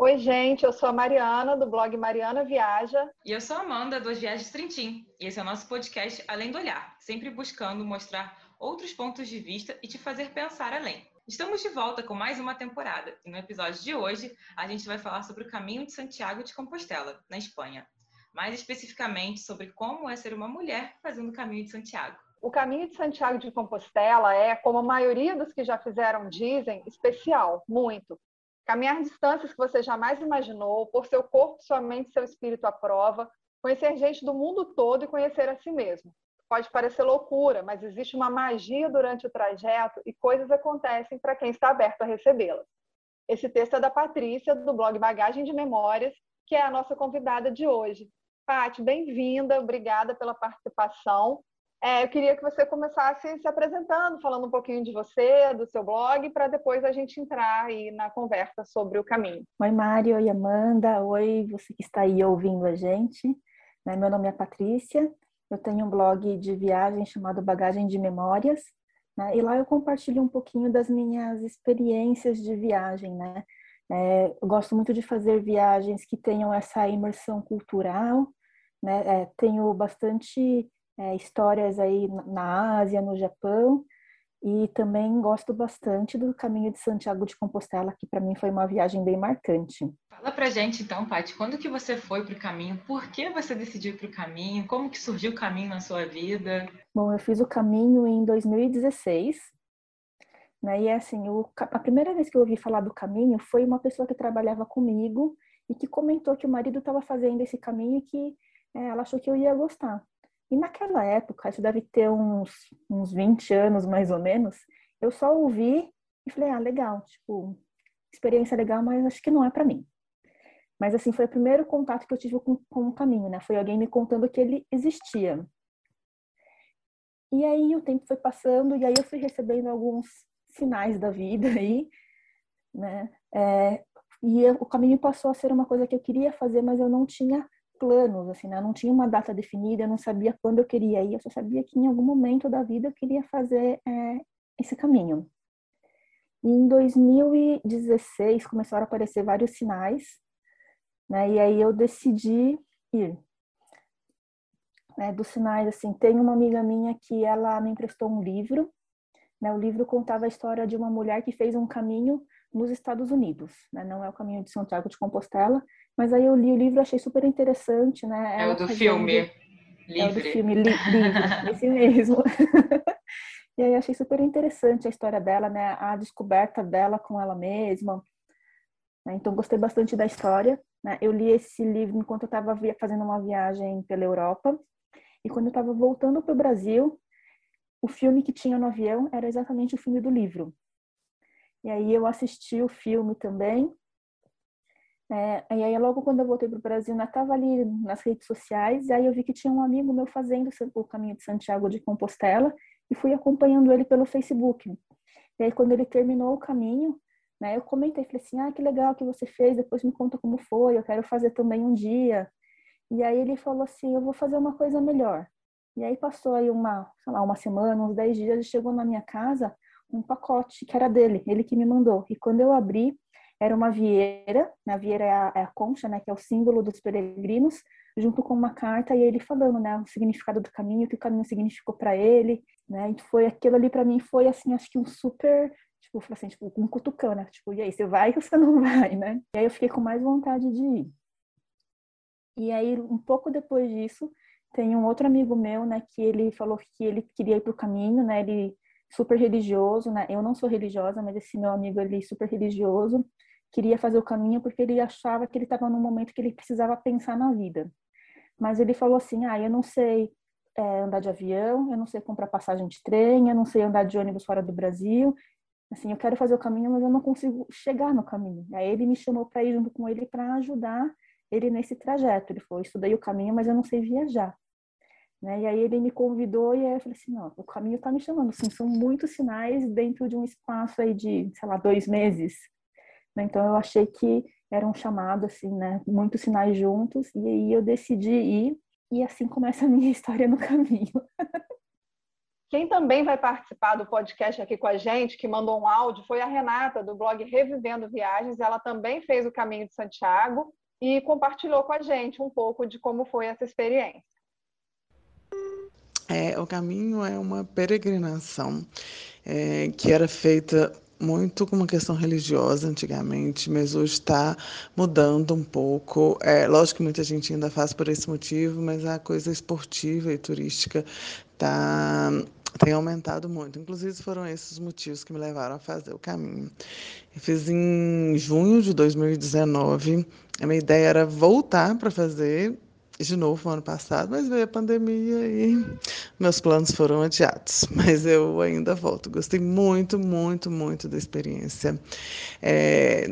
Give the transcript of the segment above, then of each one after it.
Oi, gente, eu sou a Mariana, do blog Mariana Viaja. E eu sou a Amanda, do Viagens Trintim. E esse é o nosso podcast Além do Olhar, sempre buscando mostrar outros pontos de vista e te fazer pensar além. Estamos de volta com mais uma temporada e no episódio de hoje a gente vai falar sobre o caminho de Santiago de Compostela, na Espanha. Mais especificamente sobre como é ser uma mulher fazendo o caminho de Santiago. O caminho de Santiago de Compostela é, como a maioria dos que já fizeram dizem, especial, muito. Caminhar distâncias que você jamais imaginou, por seu corpo, sua mente, seu espírito à prova, conhecer gente do mundo todo e conhecer a si mesmo. Pode parecer loucura, mas existe uma magia durante o trajeto e coisas acontecem para quem está aberto a recebê-las. Esse texto é da Patrícia, do blog Bagagem de Memórias, que é a nossa convidada de hoje. Paty, bem-vinda, obrigada pela participação. É, eu queria que você começasse se apresentando, falando um pouquinho de você, do seu blog, para depois a gente entrar aí na conversa sobre o caminho. Oi, Mário, oi, Amanda, oi, você que está aí ouvindo a gente. Né, meu nome é Patrícia, eu tenho um blog de viagem chamado Bagagem de Memórias, né, e lá eu compartilho um pouquinho das minhas experiências de viagem, né. É, eu gosto muito de fazer viagens que tenham essa imersão cultural, né, é, tenho bastante é, histórias aí na Ásia, no Japão, e também gosto bastante do caminho de Santiago de Compostela, que para mim foi uma viagem bem marcante. Fala pra gente então, Paty, quando que você foi para o caminho? Por que você decidiu para o caminho? Como que surgiu o caminho na sua vida? Bom, eu fiz o caminho em 2016, né? E é assim, o, a primeira vez que eu ouvi falar do caminho foi uma pessoa que trabalhava comigo e que comentou que o marido estava fazendo esse caminho e que é, ela achou que eu ia gostar. E naquela época, isso deve ter uns, uns 20 anos mais ou menos, eu só ouvi e falei, ah, legal, tipo, experiência legal, mas acho que não é para mim. Mas assim, foi o primeiro contato que eu tive com, com o caminho, né? Foi alguém me contando que ele existia. E aí o tempo foi passando e aí eu fui recebendo alguns sinais da vida aí, né? É, e eu, o caminho passou a ser uma coisa que eu queria fazer, mas eu não tinha planos, assim, né? Eu não tinha uma data definida, eu não sabia quando eu queria ir, eu só sabia que em algum momento da vida eu queria fazer é, esse caminho. E em 2016 começaram a aparecer vários sinais, né? E aí eu decidi ir. Né, dos sinais, assim, tem uma amiga minha que ela me emprestou um livro, né? O livro contava a história de uma mulher que fez um caminho nos Estados Unidos, né? Não é o caminho de Santiago de Compostela, mas aí eu li o livro, achei super interessante, né? Ela é o do filme. Livre. É o do filme li Livre, esse mesmo. e aí achei super interessante a história dela, né? A descoberta dela com ela mesma. Né? Então gostei bastante da história. Né? Eu li esse livro enquanto eu estava fazendo uma viagem pela Europa. E quando eu estava voltando para o Brasil, o filme que tinha no avião era exatamente o filme do livro. E aí eu assisti o filme também é, e aí, logo quando eu voltei para o Brasil, eu estava ali nas redes sociais, e aí eu vi que tinha um amigo meu fazendo o caminho de Santiago de Compostela, e fui acompanhando ele pelo Facebook. E aí, quando ele terminou o caminho, né, eu comentei, falei assim, ah, que legal que você fez, depois me conta como foi, eu quero fazer também um dia. E aí ele falou assim, eu vou fazer uma coisa melhor. E aí passou aí uma, sei lá, uma semana, uns dez dias, e chegou na minha casa um pacote que era dele, ele que me mandou. E quando eu abri, era uma vieira, a vieira é a, é a, concha, né, que é o símbolo dos peregrinos, junto com uma carta e ele falando, né, o significado do caminho, o que o caminho significou para ele, né, e foi aquilo ali para mim foi assim, acho que um super, tipo, assim, tipo, um cutucão, né, tipo, e aí, você vai ou você não vai, né? E aí eu fiquei com mais vontade de ir. E aí, um pouco depois disso, tem um outro amigo meu, né, que ele falou que ele queria ir pro caminho, né, ele super religioso, né? Eu não sou religiosa, mas esse meu amigo ele é super religioso queria fazer o caminho porque ele achava que ele estava num momento que ele precisava pensar na vida. Mas ele falou assim: ah, eu não sei é, andar de avião, eu não sei comprar passagem de trem, eu não sei andar de ônibus fora do Brasil. Assim, eu quero fazer o caminho, mas eu não consigo chegar no caminho. Aí ele me chamou para ir junto com ele para ajudar ele nesse trajeto. Ele falou: estudei o caminho, mas eu não sei viajar. Né? E aí ele me convidou e eu falei assim, não, o caminho está me chamando, assim, são muitos sinais dentro de um espaço aí de, sei lá, dois meses. Né? Então eu achei que era um chamado assim, né? Muitos sinais juntos e aí eu decidi ir e assim começa a minha história no caminho. Quem também vai participar do podcast aqui com a gente, que mandou um áudio, foi a Renata, do blog Revivendo Viagens. Ela também fez o caminho de Santiago e compartilhou com a gente um pouco de como foi essa experiência. É, o caminho é uma peregrinação é, que era feita muito com uma questão religiosa antigamente, mas hoje está mudando um pouco. É, lógico que muita gente ainda faz por esse motivo, mas a coisa esportiva e turística tá, tem aumentado muito. Inclusive, foram esses os motivos que me levaram a fazer o caminho. Eu fiz em junho de 2019. A minha ideia era voltar para fazer de novo no ano passado, mas veio a pandemia e meus planos foram adiados. Mas eu ainda volto. Gostei muito, muito, muito da experiência. É,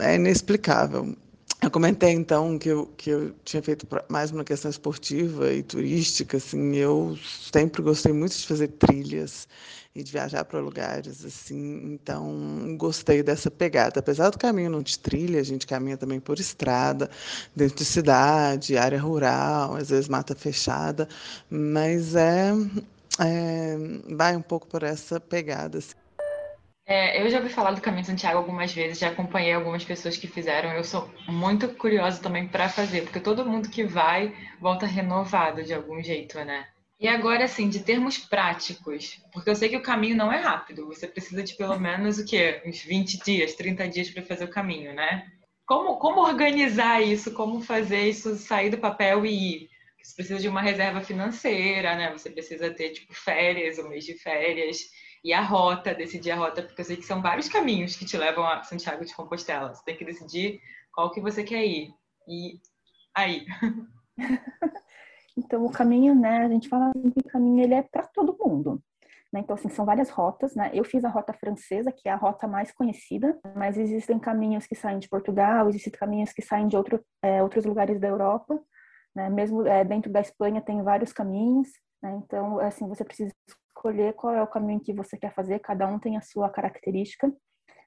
é inexplicável. Eu comentei então que eu, que eu tinha feito mais uma questão esportiva e turística. Assim, eu sempre gostei muito de fazer trilhas e de viajar para lugares assim. Então, gostei dessa pegada. Apesar do caminho não de trilha, a gente caminha também por estrada, dentro de cidade, área rural, às vezes mata fechada, mas é, é vai um pouco por essa pegada. Assim. É, eu já ouvi falar do Caminho de Santiago algumas vezes, já acompanhei algumas pessoas que fizeram. Eu sou muito curiosa também para fazer, porque todo mundo que vai volta renovado de algum jeito, né? E agora, assim, de termos práticos, porque eu sei que o caminho não é rápido, você precisa de pelo menos o quê? Uns 20 dias, 30 dias para fazer o caminho, né? Como, como organizar isso? Como fazer isso sair do papel e ir? Você precisa de uma reserva financeira, né? Você precisa ter, tipo, férias, um mês de férias. E a rota, decidir a rota, porque eu sei que são vários caminhos que te levam a Santiago de Compostela. Você tem que decidir qual que você quer ir. E aí. Então, o caminho, né, a gente fala que o caminho ele é para todo mundo. Né? Então, assim, são várias rotas, né? Eu fiz a rota francesa, que é a rota mais conhecida, mas existem caminhos que saem de Portugal, existem caminhos que saem de outro, é, outros lugares da Europa, né? Mesmo é, dentro da Espanha tem vários caminhos, né? Então, assim, você precisa escolher qual é o caminho que você quer fazer, cada um tem a sua característica.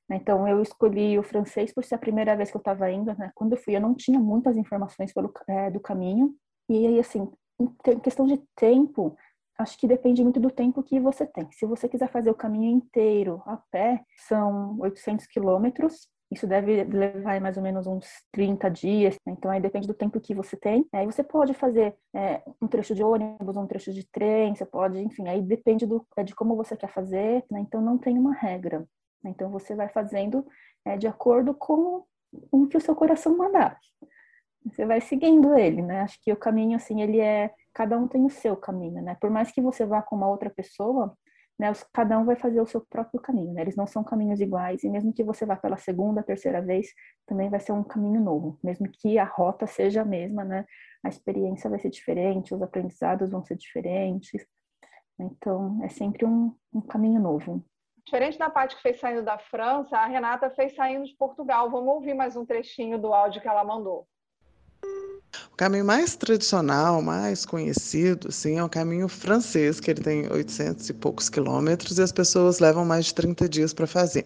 Né? Então, eu escolhi o francês por ser a primeira vez que eu estava indo, né? Quando eu fui, eu não tinha muitas informações pelo, é, do caminho, e aí, assim, em questão de tempo, acho que depende muito do tempo que você tem. Se você quiser fazer o caminho inteiro a pé, são 800 quilômetros. Isso deve levar mais ou menos uns 30 dias. Né? Então, aí depende do tempo que você tem. Aí você pode fazer é, um trecho de ônibus, um trecho de trem, você pode, enfim, aí depende do, é, de como você quer fazer. Né? Então, não tem uma regra. Então, você vai fazendo é, de acordo com o que o seu coração mandar você vai seguindo ele, né? Acho que o caminho, assim, ele é. Cada um tem o seu caminho, né? Por mais que você vá com uma outra pessoa, né? Cada um vai fazer o seu próprio caminho, né? Eles não são caminhos iguais, e mesmo que você vá pela segunda, terceira vez, também vai ser um caminho novo, mesmo que a rota seja a mesma, né? A experiência vai ser diferente, os aprendizados vão ser diferentes. Então, é sempre um, um caminho novo. Diferente da parte que fez saindo da França, a Renata fez saindo de Portugal. Vamos ouvir mais um trechinho do áudio que ela mandou. O caminho mais tradicional, mais conhecido, sim, é o caminho francês, que ele tem 800 e poucos quilômetros e as pessoas levam mais de 30 dias para fazer.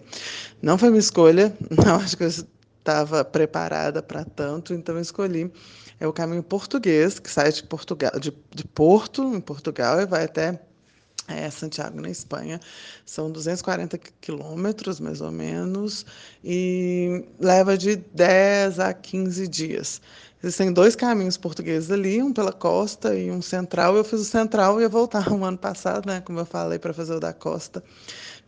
Não foi minha escolha, não acho que eu estava preparada para tanto, então eu escolhi é o caminho português, que sai de Portugal, de, de Porto, em Portugal, e vai até é, Santiago, na Espanha. São 240 quilômetros, mais ou menos, e leva de 10 a 15 dias. Existem dois caminhos portugueses ali, um pela costa e um central. Eu fiz o central e ia voltar um ano passado, né, como eu falei, para fazer o da costa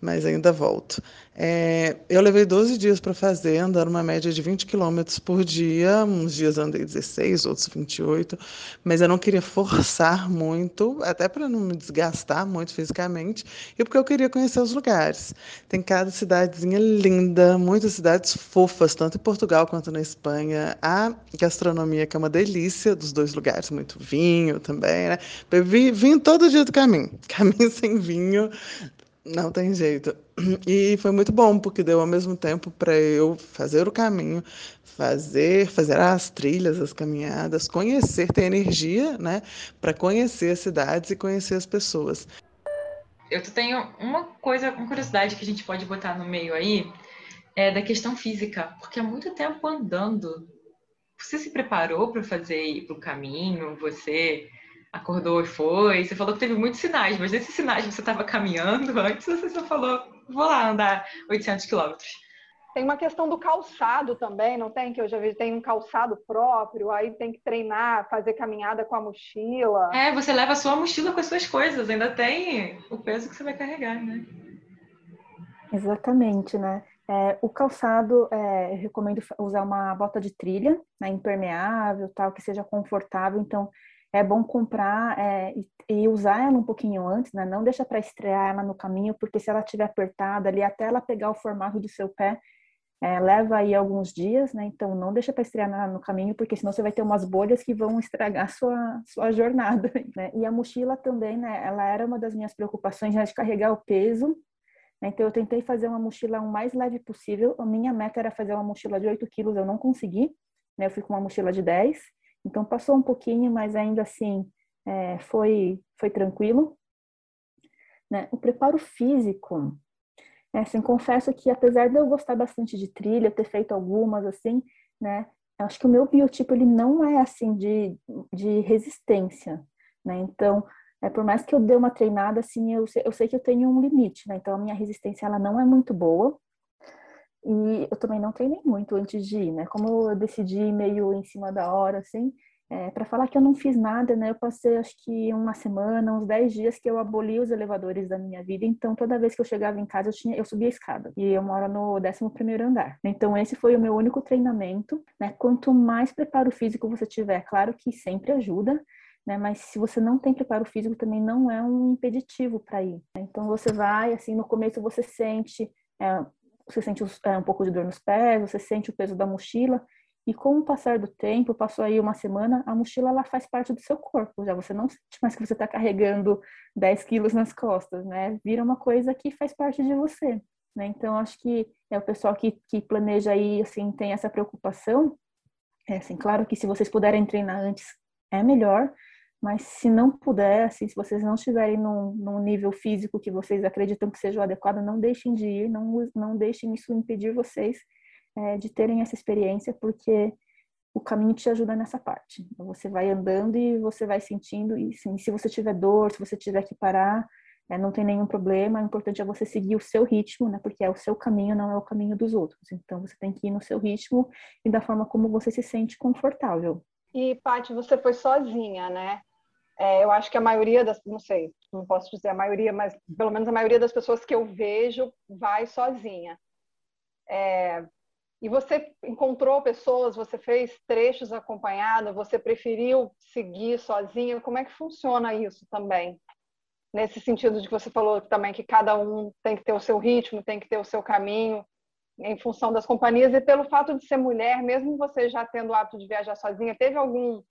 mas ainda volto. É, eu levei 12 dias para fazer, andando uma média de 20 quilômetros por dia. Uns dias andei 16, outros 28, mas eu não queria forçar muito, até para não me desgastar muito fisicamente, e porque eu queria conhecer os lugares. Tem cada cidadezinha linda, muitas cidades fofas, tanto em Portugal quanto na Espanha. A gastronomia, que é uma delícia dos dois lugares, muito vinho também, né? Bebi vinho todo dia do caminho. Caminho sem vinho não tem jeito. E foi muito bom, porque deu ao mesmo tempo para eu fazer o caminho, fazer, fazer as trilhas, as caminhadas, conhecer, ter energia, né, para conhecer as cidades e conhecer as pessoas. Eu tenho uma coisa, uma curiosidade que a gente pode botar no meio aí, é da questão física, porque há muito tempo andando. Você se preparou para fazer o caminho? Você acordou e foi. Você falou que teve muitos sinais, mas desses sinais você estava caminhando antes, você só falou, vou lá andar 800 quilômetros. Tem uma questão do calçado também, não tem? Que eu já vi, tem um calçado próprio, aí tem que treinar, fazer caminhada com a mochila. É, você leva a sua mochila com as suas coisas, ainda tem o peso que você vai carregar, né? Exatamente, né? É, o calçado, é, eu recomendo usar uma bota de trilha, né, impermeável, tal, que seja confortável. Então, é bom comprar é, e, usar ela um pouquinho antes, né? Não deixa para estrear ela no caminho, porque se ela estiver apertada ali, até ela pegar o formato do seu pé, é, leva aí alguns dias, né? Então, não deixa para estrear na, no caminho, porque senão você vai ter umas bolhas que vão estragar sua sua jornada, né? E a mochila também, né? Ela era uma das minhas preocupações, já de carregar o peso então, eu tentei fazer uma mochila o mais leve possível. A minha meta era fazer uma mochila de 8 quilos, eu não consegui. Né? Eu fui com uma mochila de 10. Então, passou um pouquinho, mas ainda assim é, foi, foi tranquilo. Né? O preparo físico, é, assim, confesso que apesar de eu gostar bastante de trilha, ter feito algumas, assim, né? Acho que o meu biotipo, ele não é, assim, de, de resistência, né? Então, é, por mais que eu dê uma treinada, assim, eu, eu sei que eu tenho um limite, né? Então, a minha resistência, ela não é muito boa. E eu também não treinei muito antes de ir, né? Como eu decidi meio em cima da hora, assim, é, para falar que eu não fiz nada, né? Eu passei acho que uma semana, uns 10 dias que eu aboli os elevadores da minha vida. Então, toda vez que eu chegava em casa, eu, tinha, eu subia a escada. E eu moro no 11 andar. Então, esse foi o meu único treinamento, né? Quanto mais preparo físico você tiver, claro que sempre ajuda, né? Mas se você não tem preparo físico, também não é um impeditivo para ir. Né? Então você vai, assim, no começo você sente, é, você sente é, um pouco de dor nos pés, você sente o peso da mochila, e com o passar do tempo, passou aí uma semana, a mochila ela faz parte do seu corpo. Já você não sente mais que você está carregando 10 quilos nas costas, né? Vira uma coisa que faz parte de você. Né? Então, acho que é o pessoal que, que planeja aí, assim, tem essa preocupação. É assim, claro que se vocês puderem treinar antes, é melhor, mas se não puder, assim, se vocês não estiverem num, num, nível físico que vocês acreditam que seja o adequado, não deixem de ir, não, não deixem isso impedir vocês é, de terem essa experiência, porque o caminho te ajuda nessa parte. Então, você vai andando e você vai sentindo, e sim, se você tiver dor, se você tiver que parar, é, não tem nenhum problema, o importante é você seguir o seu ritmo, né, porque é o seu caminho, não é o caminho dos outros. Então, você tem que ir no seu ritmo e da forma como você se sente confortável. E, Paty, você foi sozinha, né? É, eu acho que a maioria das, não sei, não posso dizer a maioria, mas pelo menos a maioria das pessoas que eu vejo vai sozinha. É, e você encontrou pessoas, você fez trechos acompanhada, você preferiu seguir sozinha? Como é que funciona isso também? Nesse sentido de que você falou também que cada um tem que ter o seu ritmo, tem que ter o seu caminho em função das companhias e pelo fato de ser mulher, mesmo você já tendo o hábito de viajar sozinha, teve algum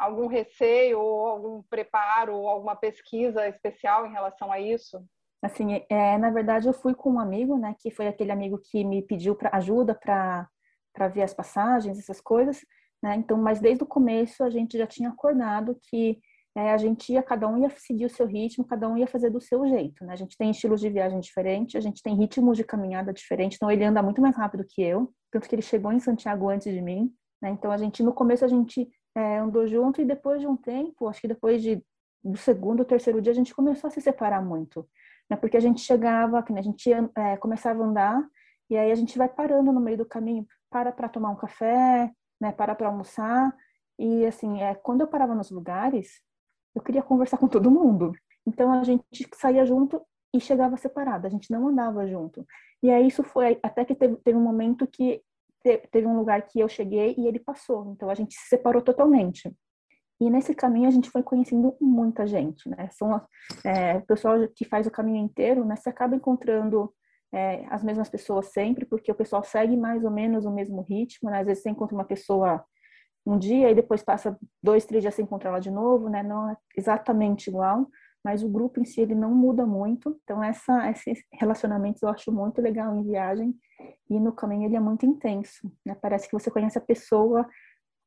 algum receio ou algum preparo ou alguma pesquisa especial em relação a isso? Assim, é, na verdade eu fui com um amigo, né, que foi aquele amigo que me pediu para ajuda para ver as passagens, essas coisas, né? Então, mas desde o começo a gente já tinha acordado que é, a gente ia, cada um ia seguir o seu ritmo, cada um ia fazer do seu jeito, né? A gente tem estilos de viagem diferentes, a gente tem ritmos de caminhada diferentes, então ele anda muito mais rápido que eu, tanto que ele chegou em Santiago antes de mim, né? Então a gente, no começo a gente é, andou junto e depois de um tempo, acho que depois de, do segundo terceiro dia, a gente começou a se separar muito. Né? Porque a gente chegava, a gente é, começava a andar e aí a gente vai parando no meio do caminho, para para tomar um café, né? para para almoçar. E assim, é, quando eu parava nos lugares, eu queria conversar com todo mundo. Então a gente saía junto e chegava separado, a gente não andava junto. E aí isso foi até que teve, teve um momento que teve um lugar que eu cheguei e ele passou, então a gente se separou totalmente. E nesse caminho a gente foi conhecendo muita gente, né? São é, o pessoal que faz o caminho inteiro, né? Você acaba encontrando é, as mesmas pessoas sempre, porque o pessoal segue mais ou menos o mesmo ritmo, né? Às vezes você encontra uma pessoa um dia e depois passa dois, três dias sem encontrar ela de novo, né? Não é exatamente igual, mas o grupo em si ele não muda muito. Então essa esses relacionamentos eu acho muito legal em viagem e no caminho ele é muito intenso. Né? Parece que você conhece a pessoa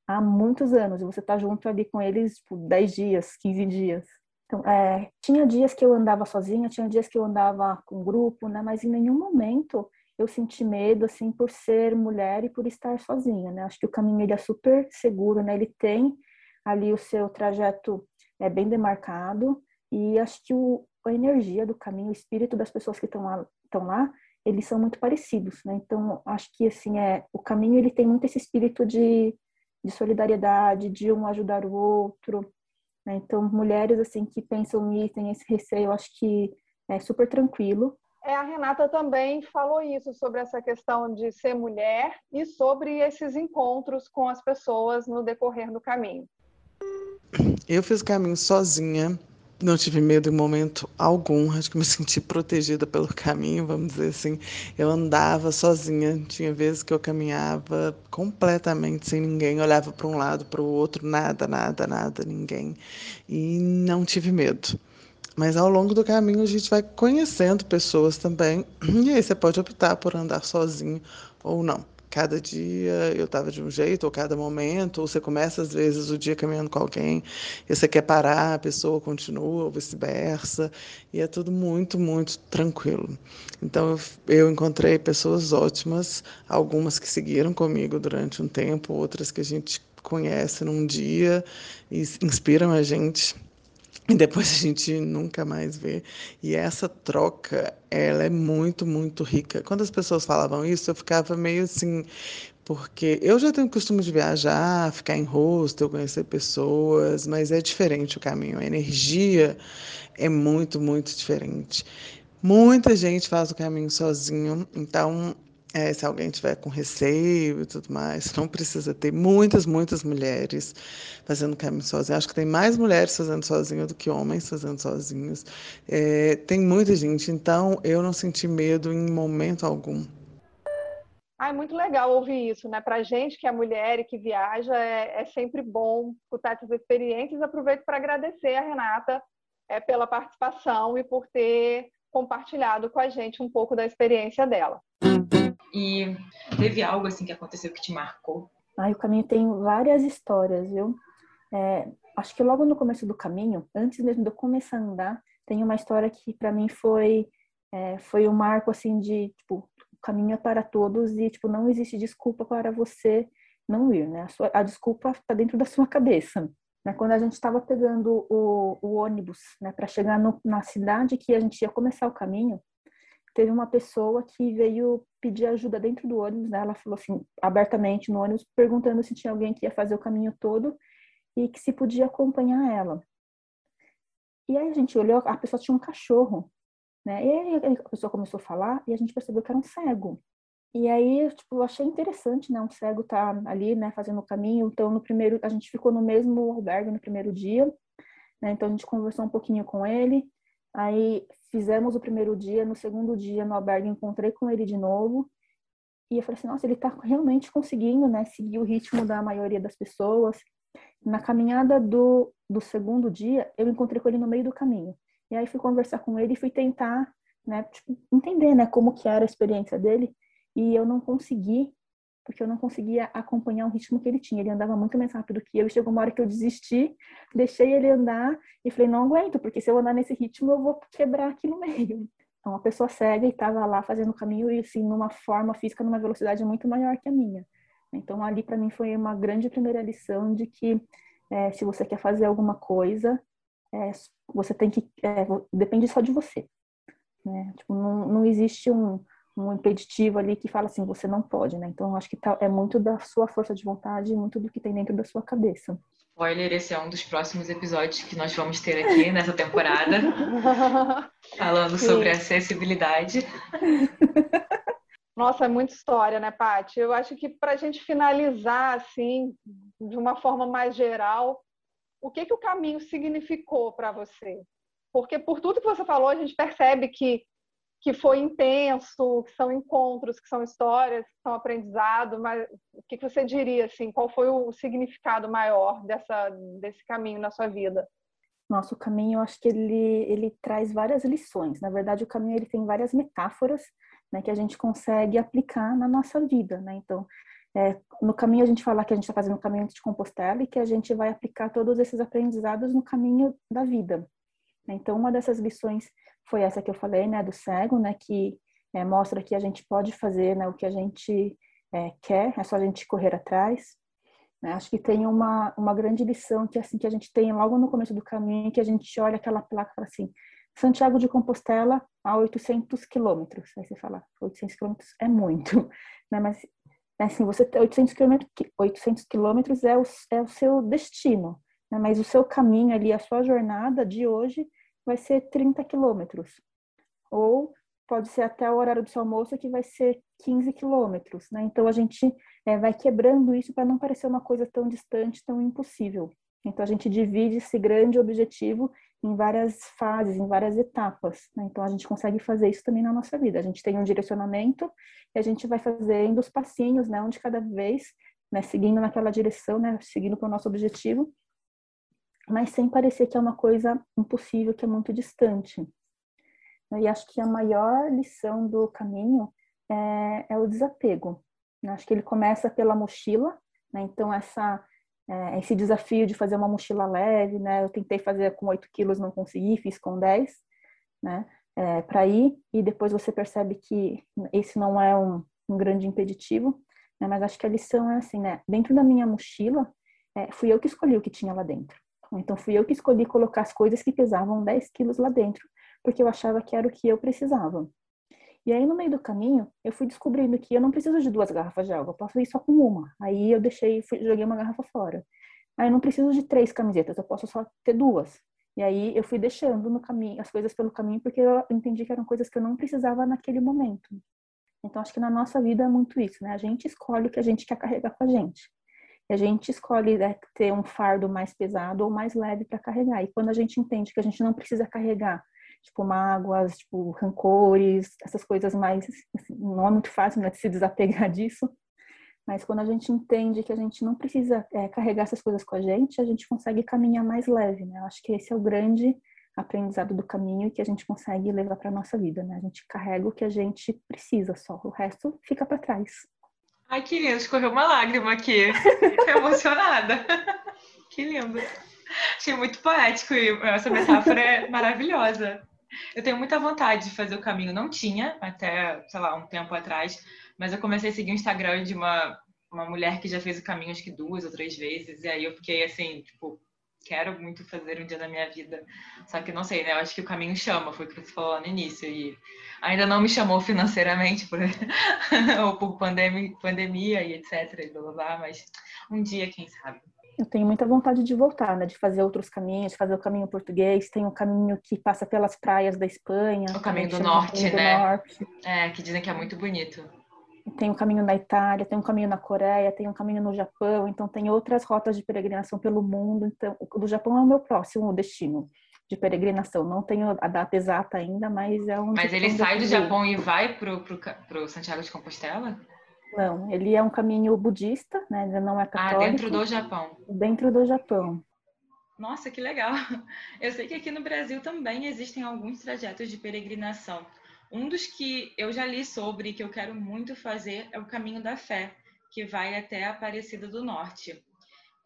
há muitos anos e você está junto ali com eles por 10 dias, 15 dias. Então, é, tinha dias que eu andava sozinha, tinha dias que eu andava com grupo, né? Mas em nenhum momento eu senti medo, assim, por ser mulher e por estar sozinha, né? Acho que o caminho ele é super seguro, né? Ele tem ali o seu trajeto é bem demarcado e acho que o, a energia do caminho, o espírito das pessoas que estão lá, estão lá, eles são muito parecidos, né? Então acho que assim é o caminho ele tem muito esse espírito de, de solidariedade, de um ajudar o outro, né? Então mulheres assim que pensam nisso, têm esse receio, acho que é super tranquilo. É, a Renata também falou isso sobre essa questão de ser mulher e sobre esses encontros com as pessoas no decorrer do caminho. Eu fiz o caminho sozinha, não tive medo em momento algum, acho que me senti protegida pelo caminho, vamos dizer assim. Eu andava sozinha, tinha vezes que eu caminhava completamente sem ninguém, olhava para um lado, para o outro, nada, nada, nada, ninguém, e não tive medo. Mas ao longo do caminho a gente vai conhecendo pessoas também, e aí você pode optar por andar sozinho ou não. Cada dia eu estava de um jeito, ou cada momento, ou você começa às vezes o dia caminhando com alguém, e você quer parar, a pessoa continua, ou vice-versa, e é tudo muito, muito tranquilo. Então eu encontrei pessoas ótimas, algumas que seguiram comigo durante um tempo, outras que a gente conhece num dia e inspiram a gente e depois a gente nunca mais vê. E essa troca, ela é muito, muito rica. Quando as pessoas falavam isso, eu ficava meio assim, porque eu já tenho o costume de viajar, ficar em hostel, conhecer pessoas, mas é diferente o caminho. A energia é muito, muito diferente. Muita gente faz o caminho sozinho, então é, se alguém tiver com receio e tudo mais, não precisa ter muitas, muitas mulheres fazendo caminho sozinha. Acho que tem mais mulheres fazendo sozinha do que homens fazendo sozinhos. É, tem muita gente, então eu não senti medo em momento algum. Ah, é muito legal ouvir isso, né? Para gente que é mulher e que viaja, é, é sempre bom escutar essas experiências. Aproveito para agradecer a Renata é, pela participação e por ter compartilhado com a gente um pouco da experiência dela. E teve algo assim que aconteceu que te marcou? Ah, o caminho tem várias histórias, viu? É, acho que logo no começo do caminho, antes mesmo de eu começar a andar, tem uma história que para mim foi é, foi um marco assim de tipo o caminho é para todos e tipo não existe desculpa para você não ir, né? A, sua, a desculpa está dentro da sua cabeça. Né? Quando a gente estava pegando o, o, ônibus, né, para chegar no, na cidade que a gente ia começar o caminho, teve uma pessoa que veio pedir ajuda dentro do ônibus, né? Ela falou assim, abertamente no ônibus, perguntando se tinha alguém que ia fazer o caminho todo e que se podia acompanhar ela. E aí a gente olhou, a pessoa tinha um cachorro, né? E aí a pessoa começou a falar e a gente percebeu que era um cego. E aí, tipo, eu achei interessante, né? Um cego tá ali, né, fazendo o caminho. Então, no primeiro, a gente ficou no mesmo albergue no primeiro dia, né? Então, a gente conversou um pouquinho com ele. Aí, fizemos o primeiro dia. No segundo dia, no albergue, encontrei com ele de novo. E eu falei assim, nossa, ele tá realmente conseguindo, né, seguir o ritmo da maioria das pessoas. Na caminhada do, do segundo dia, eu encontrei com ele no meio do caminho. E aí, fui conversar com ele e fui tentar, né, tipo, entender, né, como que era a experiência dele e eu não consegui, porque eu não conseguia acompanhar o ritmo que ele tinha. Ele andava muito mais rápido que eu. Chegou uma hora que eu desisti, deixei ele andar e falei: não aguento, porque se eu andar nesse ritmo eu vou quebrar aqui no meio. Então, uma pessoa cega e estava lá fazendo o caminho e assim numa forma física, numa velocidade muito maior que a minha. Então, ali para mim foi uma grande primeira lição de que é, se você quer fazer alguma coisa, é, você tem que é, depende só de você. Né? Tipo, não, não existe um um impeditivo ali que fala assim, você não pode, né? Então, acho que tá, é muito da sua força de vontade, muito do que tem dentro da sua cabeça. Spoiler, esse é um dos próximos episódios que nós vamos ter aqui nessa temporada, falando Sim. sobre acessibilidade. Nossa, é muita história, né, Paty? Eu acho que para a gente finalizar, assim, de uma forma mais geral, o que, que o caminho significou para você? Porque por tudo que você falou, a gente percebe que que foi intenso, que são encontros, que são histórias, que são aprendizado, mas o que você diria assim? Qual foi o significado maior dessa desse caminho na sua vida? Nosso caminho, eu acho que ele ele traz várias lições. Na verdade, o caminho ele tem várias metáforas, né, que a gente consegue aplicar na nossa vida, né? Então, é, no caminho a gente fala que a gente está fazendo o caminho de Compostela e que a gente vai aplicar todos esses aprendizados no caminho da vida. Então, uma dessas lições foi essa que eu falei, né, do cego, né, que é, mostra que a gente pode fazer né, o que a gente é, quer, é só a gente correr atrás. Né? Acho que tem uma, uma grande lição que assim que a gente tem logo no começo do caminho, que a gente olha aquela placa e fala assim, Santiago de Compostela a 800 quilômetros. Aí você fala, 800 quilômetros é muito, né? Mas assim, você 800 quilômetros, 800 quilômetros é o, é o seu destino, né? mas o seu caminho ali, a sua jornada de hoje vai ser 30 quilômetros. Ou pode ser até o horário do seu almoço que vai ser 15 quilômetros, né? Então a gente é, vai quebrando isso para não parecer uma coisa tão distante, tão impossível. Então a gente divide esse grande objetivo em várias fases, em várias etapas. Né? Então a gente consegue fazer isso também na nossa vida. A gente tem um direcionamento e a gente vai fazendo os passinhos, né, um de cada vez, né, seguindo naquela direção, né, seguindo para o nosso objetivo, mas sem parecer que é uma coisa impossível, que é muito distante. E acho que a maior lição do caminho é, é o desapego. Acho que ele começa pela mochila, né? então essa é, esse desafio de fazer uma mochila leve, né? Eu tentei fazer com 8 quilos, não consegui, fiz com 10, né? É, para ir, e depois você percebe que esse não é um, um grande impeditivo, né? Mas acho que a lição é assim, né? Dentro da minha mochila, é, fui eu que escolhi o que tinha lá dentro. Então, fui eu que escolhi colocar as coisas que pesavam 10 quilos lá dentro, porque eu achava que era o que eu precisava. E aí, no meio do caminho, eu fui descobrindo que eu não preciso de duas garrafas de água, eu posso ir só com uma. Aí eu deixei, fui, joguei uma garrafa fora. Aí eu não preciso de três camisetas, eu posso só ter duas. E aí eu fui deixando no caminho as coisas pelo caminho porque eu entendi que eram coisas que eu não precisava naquele momento. Então acho que na nossa vida é muito isso, né? A gente escolhe o que a gente quer carregar com a gente. A gente escolhe né, ter um fardo mais pesado ou mais leve para carregar. E quando a gente entende que a gente não precisa carregar tipo mágoas, tipo rancores, essas coisas mais, assim, não é muito fácil né, de se desapegar disso, mas quando a gente entende que a gente não precisa é, carregar essas coisas com a gente, a gente consegue caminhar mais leve, né? Eu acho que esse é o grande aprendizado do caminho que a gente consegue levar para nossa vida, né? A gente carrega o que a gente precisa só, o resto fica para trás. Ai, que lindo, escorreu uma lágrima aqui. Fiquei emocionada. que lindo. Achei muito poético e essa metáfora é maravilhosa. Eu tenho muita vontade de fazer o caminho. Não tinha até, sei lá, um tempo atrás, mas eu comecei a seguir o Instagram de uma, uma mulher que já fez o caminho acho que duas ou três vezes. E aí eu fiquei assim, tipo, quero muito fazer um dia da minha vida. Só que não sei, né? Eu acho que o caminho chama, foi o que você falou no início. E ainda não me chamou financeiramente por, ou por pandemia, pandemia e etc. E blá, blá, blá, mas um dia, quem sabe. Eu tenho muita vontade de voltar, né? De fazer outros caminhos, de fazer o caminho português. Tem um caminho que passa pelas praias da Espanha. O caminho do norte, caminho né? Do norte. É, que dizem que é muito bonito. Tem um caminho na Itália, tem um caminho na Coreia, tem um caminho no Japão. Então, tem outras rotas de peregrinação pelo mundo. Então, o do Japão é o meu próximo destino de peregrinação. Não tenho a data exata ainda, mas é um. Mas ele sai do Japão e vai pro, pro, pro Santiago de Compostela? Não, ele é um caminho budista, né? Ele não é católico. Ah, dentro do Japão. Dentro do Japão. Nossa, que legal! Eu sei que aqui no Brasil também existem alguns trajetos de peregrinação. Um dos que eu já li sobre e que eu quero muito fazer é o Caminho da Fé, que vai até a Aparecida do Norte.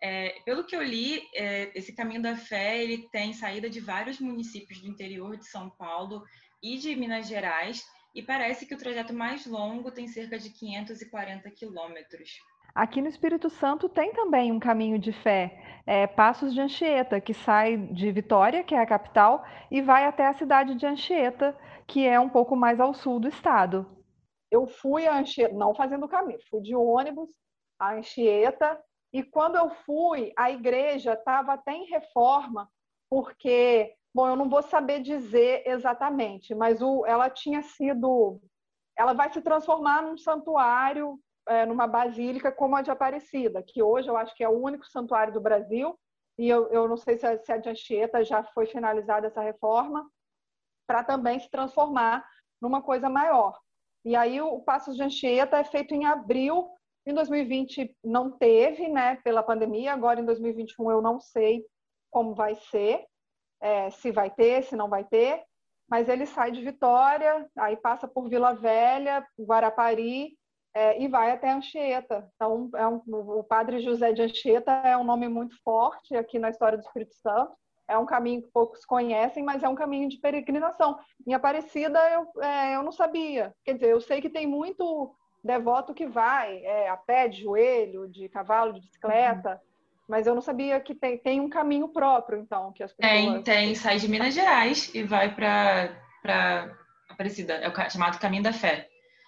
É, pelo que eu li, é, esse Caminho da Fé ele tem saída de vários municípios do interior de São Paulo e de Minas Gerais e parece que o trajeto mais longo tem cerca de 540 quilômetros. Aqui no Espírito Santo tem também um caminho de fé, é, Passos de Anchieta, que sai de Vitória, que é a capital, e vai até a cidade de Anchieta, que é um pouco mais ao sul do estado. Eu fui a Anchieta, não fazendo o caminho, fui de ônibus a Anchieta, e quando eu fui, a igreja estava até em reforma, porque Bom, eu não vou saber dizer exatamente, mas o, ela tinha sido. Ela vai se transformar num santuário, é, numa basílica como a de Aparecida, que hoje eu acho que é o único santuário do Brasil. E eu, eu não sei se a, se a de Anchieta já foi finalizada essa reforma, para também se transformar numa coisa maior. E aí o Passos de Anchieta é feito em abril. Em 2020 não teve, né, pela pandemia. Agora em 2021 eu não sei como vai ser é, se vai ter, se não vai ter, mas ele sai de Vitória, aí passa por Vila Velha, Guarapari é, e vai até Anchieta. Então, é um, o Padre José de Anchieta é um nome muito forte aqui na história do Espírito Santo. É um caminho que poucos conhecem, mas é um caminho de peregrinação. Em Aparecida, eu, é, eu não sabia. Quer dizer, eu sei que tem muito devoto que vai é, a pé, de joelho, de cavalo, de bicicleta. Uhum. Mas eu não sabia que tem, tem um caminho próprio, então, que as pessoas... Tem, tem. Sai de Minas Gerais e vai para Aparecida. É o chamado Caminho da Fé.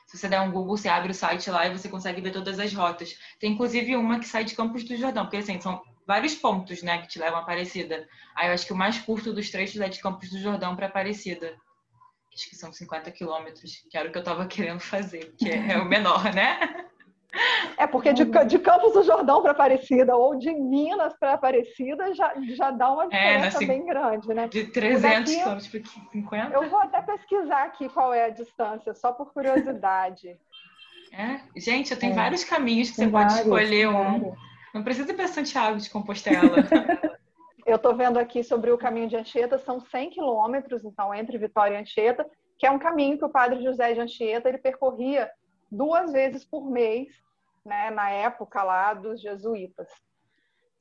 Se você der um Google, você abre o site lá e você consegue ver todas as rotas. Tem inclusive uma que sai de Campos do Jordão, porque assim, são vários pontos, né, que te levam a Aparecida. Aí eu acho que o mais curto dos trechos é de Campos do Jordão para Aparecida. Acho que são 50 quilômetros, que era o que eu estava querendo fazer, que é, é o menor, né? É porque de, de Campos do Jordão para Aparecida ou de Minas para Aparecida já, já dá uma é, diferença é, bem grande, né? De 300 quilômetros para 50. Eu vou até pesquisar aqui qual é a distância, só por curiosidade. É? Gente, eu tenho é. vários caminhos que tem você vários, pode escolher um. Não precisa ir para Santiago de Compostela. eu estou vendo aqui sobre o caminho de Anchieta, são 100 quilômetros, então, entre Vitória e Anchieta, que é um caminho que o padre José de Anchieta ele percorria duas vezes por mês, né, na época lá dos jesuítas.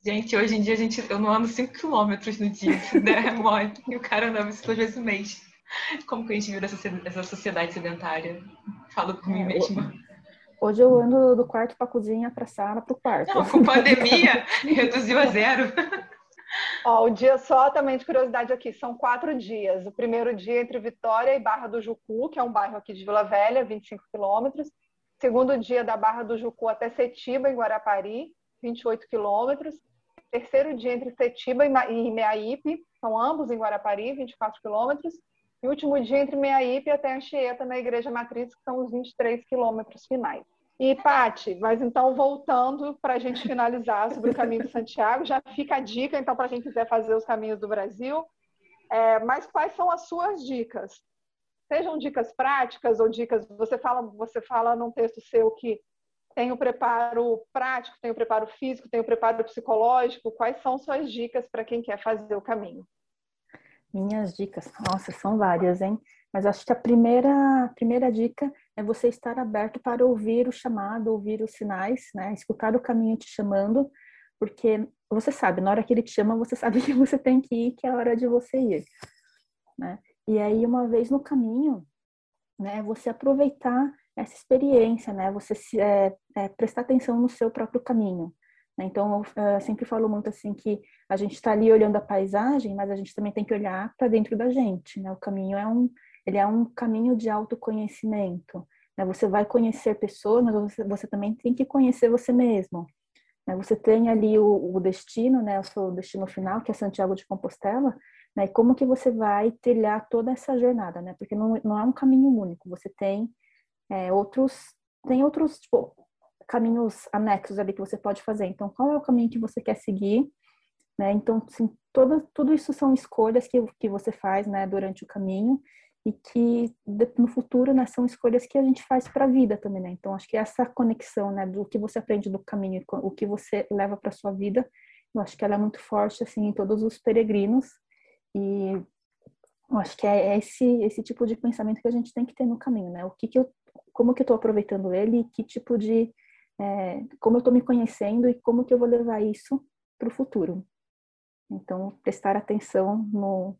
Gente, hoje em dia a gente, eu não ando 5 quilômetros no dia, né? Mole. E o cara anda duas vezes no mês. Como que a gente vira essa, sociedade sedentária? Falo por mim é, mesma. Hoje eu ando do quarto para a cozinha, para a sala, para o quarto. Não, com pandemia, reduziu a zero. Ó, o dia só também de curiosidade aqui, são quatro dias. O primeiro dia entre Vitória e Barra do Jucu, que é um bairro aqui de Vila Velha, 25 quilômetros. Segundo dia da Barra do Jucu até Setiba, em Guarapari, 28 quilômetros. Terceiro dia entre Setiba e Meaípe, são ambos em Guarapari, 24 quilômetros. E último dia entre Meaípe até Anchieta, na Igreja Matriz, que são os 23 quilômetros finais. E, Pati, mas então voltando para a gente finalizar sobre o caminho de Santiago, já fica a dica, então, para quem quiser fazer os caminhos do Brasil. É, mas quais são as suas dicas? Sejam dicas práticas ou dicas. Você fala, você fala num texto seu que tem o preparo prático, tem o preparo físico, tem o preparo psicológico. Quais são suas dicas para quem quer fazer o caminho? Minhas dicas, nossa, são várias, hein? Mas acho que a primeira, a primeira dica é você estar aberto para ouvir o chamado, ouvir os sinais, né? Escutar o caminho te chamando, porque você sabe, na hora que ele te chama, você sabe que você tem que ir, que é a hora de você ir, né? E aí, uma vez no caminho, né, você aproveitar essa experiência, né? Você se, é, é, prestar atenção no seu próprio caminho. Né? Então, eu é, sempre falo muito assim que a gente está ali olhando a paisagem, mas a gente também tem que olhar para dentro da gente, né? O caminho é um, ele é um caminho de autoconhecimento. Né? Você vai conhecer pessoas, mas você, você também tem que conhecer você mesmo. Né? Você tem ali o, o, destino, né? O seu destino final, que é Santiago de Compostela, né? E como que você vai trilhar toda essa jornada, né? Porque não, não é um caminho único. Você tem é, outros, tem outros tipo, caminhos anexos ali que você pode fazer. Então, qual é o caminho que você quer seguir? Né? Então, assim, toda, tudo isso são escolhas que, que você faz né, durante o caminho e que no futuro né, são escolhas que a gente faz para a vida também, né? Então acho que essa conexão, né, do que você aprende do caminho, o que você leva para sua vida, eu acho que ela é muito forte assim em todos os peregrinos e eu acho que é esse esse tipo de pensamento que a gente tem que ter no caminho, né? O que que eu, como que eu estou aproveitando ele, que tipo de é, como eu estou me conhecendo e como que eu vou levar isso para o futuro. Então prestar atenção no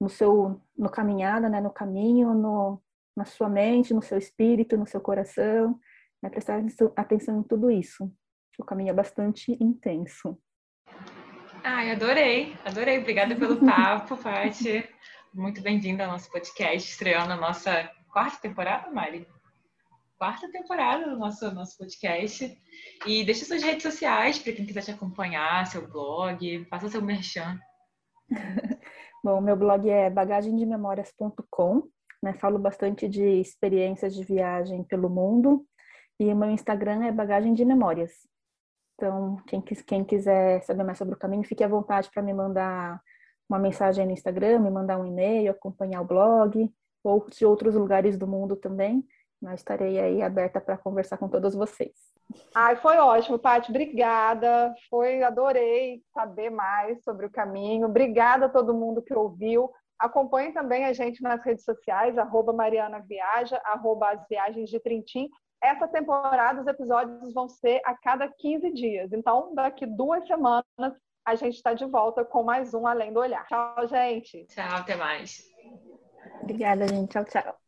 no seu no caminhada, né, no caminho, no, na sua mente, no seu espírito, no seu coração, né, prestar atenção em tudo isso. O caminho é bastante intenso. Ai, adorei, adorei. Obrigada pelo papo, Paty. Muito bem-vinda ao nosso podcast, estreando a nossa quarta temporada, Mari? Quarta temporada do nosso, nosso podcast. E deixa suas redes sociais para quem quiser te acompanhar, seu blog, faça seu merchan. Bom, meu blog é bagagemdememórias.com, né? Falo bastante de experiências de viagem pelo mundo e o meu Instagram é bagagem de memórias. Então, quem, quem quiser saber mais sobre o caminho, fique à vontade para me mandar uma mensagem no Instagram, me mandar um e-mail, acompanhar o blog, ou de outros lugares do mundo também. Eu estarei aí aberta para conversar com todos vocês. Ai, foi ótimo, Paty. Obrigada. Foi, adorei saber mais sobre o caminho. Obrigada a todo mundo que ouviu. Acompanhe também a gente nas redes sociais, arroba Mariana Viaja, arroba As Viagens de Trintim. Essa temporada, os episódios vão ser a cada 15 dias. Então, daqui duas semanas, a gente está de volta com mais um Além do Olhar. Tchau, gente. Tchau, até mais. Obrigada, gente. Tchau, tchau.